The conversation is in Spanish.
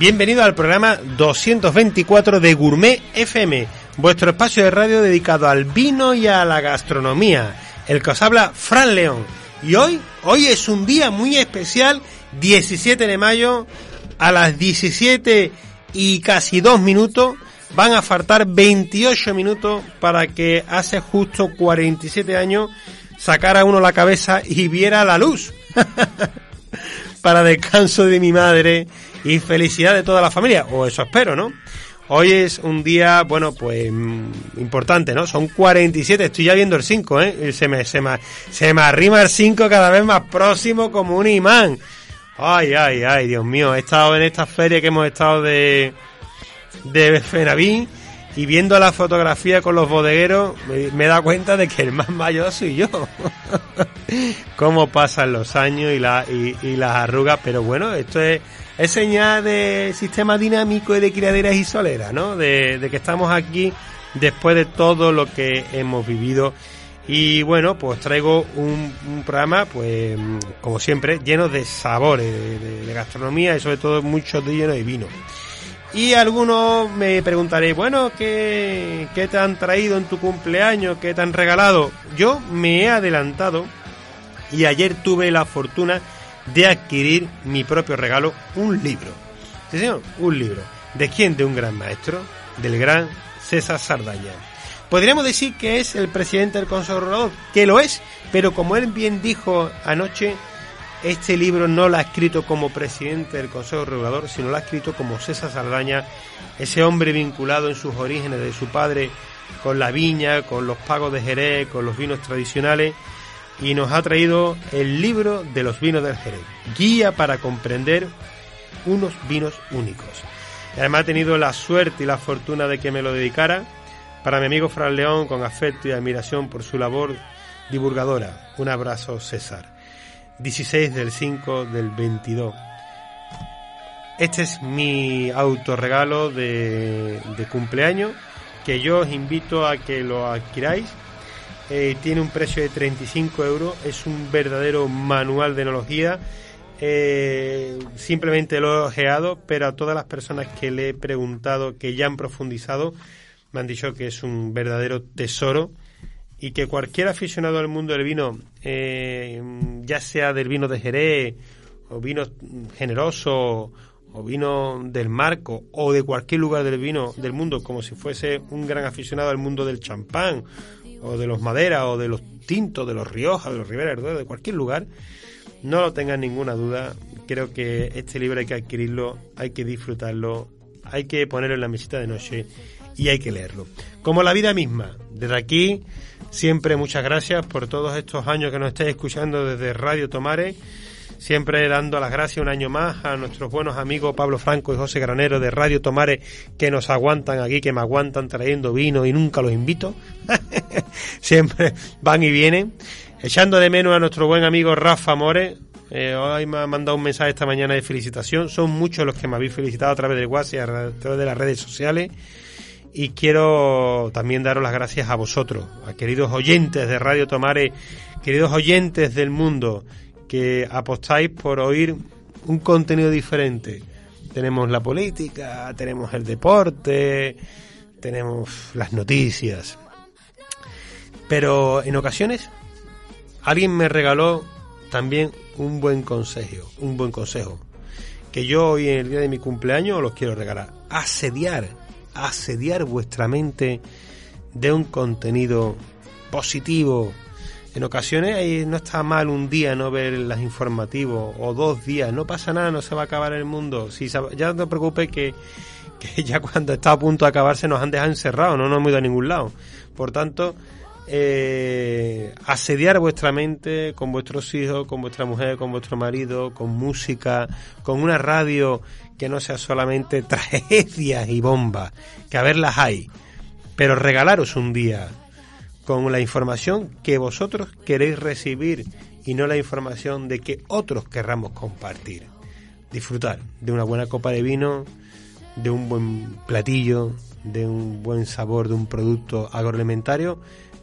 Bienvenido al programa 224 de Gourmet FM, vuestro espacio de radio dedicado al vino y a la gastronomía. El que os habla, Fran León. Y hoy, hoy es un día muy especial, 17 de mayo, a las 17 y casi 2 minutos, van a faltar 28 minutos para que hace justo 47 años sacara uno la cabeza y viera la luz. para descanso de mi madre y felicidad de toda la familia, o eso espero, ¿no? Hoy es un día, bueno, pues mm, importante, ¿no? Son 47, estoy ya viendo el 5, ¿eh? Se me, se me, se me arrima el 5 cada vez más próximo como un imán. Ay, ay, ay, Dios mío, he estado en esta feria que hemos estado de, de Fenavín y viendo la fotografía con los bodegueros me, me he cuenta de que el más mayor soy yo. Cómo pasan los años y, la, y, y las arrugas, pero bueno, esto es, es señal de sistema dinámico y de criaderas y soleras, ¿no? De, que estamos aquí después de todo lo que hemos vivido. Y bueno, pues traigo un, un programa, pues como siempre, lleno de sabores, de, de- gastronomía y sobre todo mucho de lleno de vino. Y algunos me preguntaréis, bueno, ¿qué, ¿qué te han traído en tu cumpleaños? ¿Qué te han regalado? Yo me he adelantado y ayer tuve la fortuna de adquirir mi propio regalo, un libro. Señor, un libro. ¿De quién? De un gran maestro, del gran César Sardaña. Podríamos decir que es el presidente del Consejo Regulador, que lo es, pero como él bien dijo anoche, este libro no lo ha escrito como presidente del Consejo Regulador, sino lo ha escrito como César Sardaña, ese hombre vinculado en sus orígenes de su padre con la viña, con los pagos de Jerez, con los vinos tradicionales, y nos ha traído el libro de los vinos del Jerez, guía para comprender unos vinos únicos. Además he tenido la suerte y la fortuna de que me lo dedicara para mi amigo Fran León con afecto y admiración por su labor divulgadora. Un abrazo, César. 16 del 5 del 22. Este es mi autorregalo de, de cumpleaños que yo os invito a que lo adquiráis. Eh, tiene un precio de 35 euros, es un verdadero manual de enología. Eh, simplemente lo he ojeado, pero a todas las personas que le he preguntado, que ya han profundizado, me han dicho que es un verdadero tesoro y que cualquier aficionado al mundo del vino, eh, ya sea del vino de Jerez, o vino generoso, o vino del marco, o de cualquier lugar del vino del mundo, como si fuese un gran aficionado al mundo del champán, o de los maderas, o de los tintos, de los Rioja, de los Duero, de cualquier lugar, no lo tengan ninguna duda. Creo que este libro hay que adquirirlo, hay que disfrutarlo, hay que ponerlo en la mesita de noche y hay que leerlo. Como la vida misma. Desde aquí, siempre muchas gracias por todos estos años que nos estáis escuchando desde Radio Tomare. Siempre dando las gracias un año más a nuestros buenos amigos Pablo Franco y José Granero de Radio Tomare que nos aguantan aquí, que me aguantan trayendo vino y nunca los invito. Siempre van y vienen. Echando de menos a nuestro buen amigo Rafa More. Eh, hoy me ha mandado un mensaje esta mañana de felicitación. Son muchos los que me habéis felicitado a través del WhatsApp y a través de las redes sociales. Y quiero también daros las gracias a vosotros, a queridos oyentes de Radio Tomare, queridos oyentes del mundo, que apostáis por oír un contenido diferente. Tenemos la política, tenemos el deporte, tenemos las noticias. Pero en ocasiones alguien me regaló también un buen consejo, un buen consejo, que yo hoy en el día de mi cumpleaños os los quiero regalar. Asediar, asediar vuestra mente de un contenido positivo. En ocasiones no está mal un día no ver las informativos o dos días, no pasa nada, no se va a acabar el mundo. Si ya no te preocupes que, que ya cuando está a punto de acabarse nos han dejado encerrados, no nos hemos ido a ningún lado. Por tanto, eh, asediar vuestra mente con vuestros hijos, con vuestra mujer, con vuestro marido, con música, con una radio que no sea solamente tragedias y bombas, que a verlas hay, pero regalaros un día con la información que vosotros queréis recibir y no la información de que otros querramos compartir. Disfrutar de una buena copa de vino, de un buen platillo, de un buen sabor de un producto agroalimentario